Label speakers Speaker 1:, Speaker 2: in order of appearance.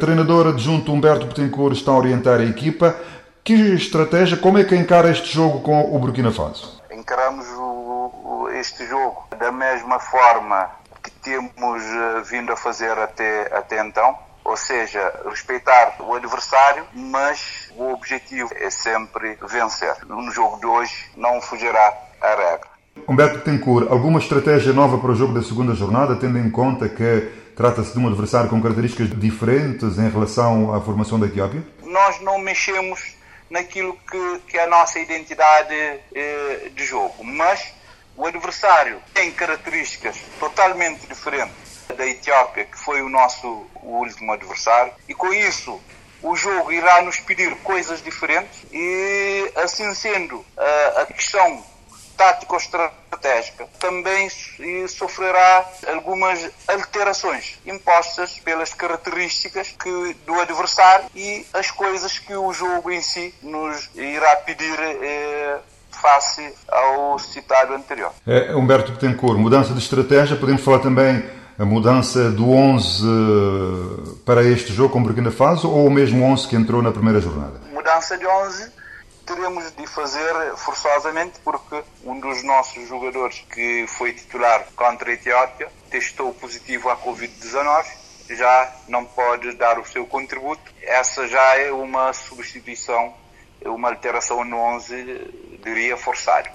Speaker 1: treinador adjunto Humberto Betancourt está a orientar a equipa. Que estratégia, como é que encara este jogo com o Burkina Faso?
Speaker 2: Encaramos o, o, este jogo da mesma forma que temos uh, vindo a fazer até, até então, ou seja, respeitar o adversário, mas o objetivo é sempre vencer. No jogo de hoje não fugirá a regra.
Speaker 1: Humberto Betancourt, alguma estratégia nova para o jogo da segunda jornada, tendo em conta que trata-se de um adversário com características diferentes em relação à formação da Etiópia?
Speaker 2: Nós não mexemos naquilo que, que é a nossa identidade eh, de jogo, mas o adversário tem características totalmente diferentes da Etiópia, que foi o nosso último adversário, e com isso o jogo irá nos pedir coisas diferentes e, assim sendo, a questão tático-estratégica também sofrerá algumas alterações impostas pelas características que, do adversário e as coisas que o jogo em si nos irá pedir eh, face ao citado anterior.
Speaker 1: É, Humberto Betancourt, mudança de estratégia, podemos falar também a mudança do 11 eh, para este jogo com Burkina Faso ou o mesmo 11 que entrou na primeira jornada?
Speaker 2: Mudança de 11 teremos de fazer forçosamente porque um dos nossos jogadores que foi titular contra a Etiópia testou positivo à Covid-19 já não pode dar o seu contributo. Essa já é uma substituição, uma alteração no 11, diria, forçada.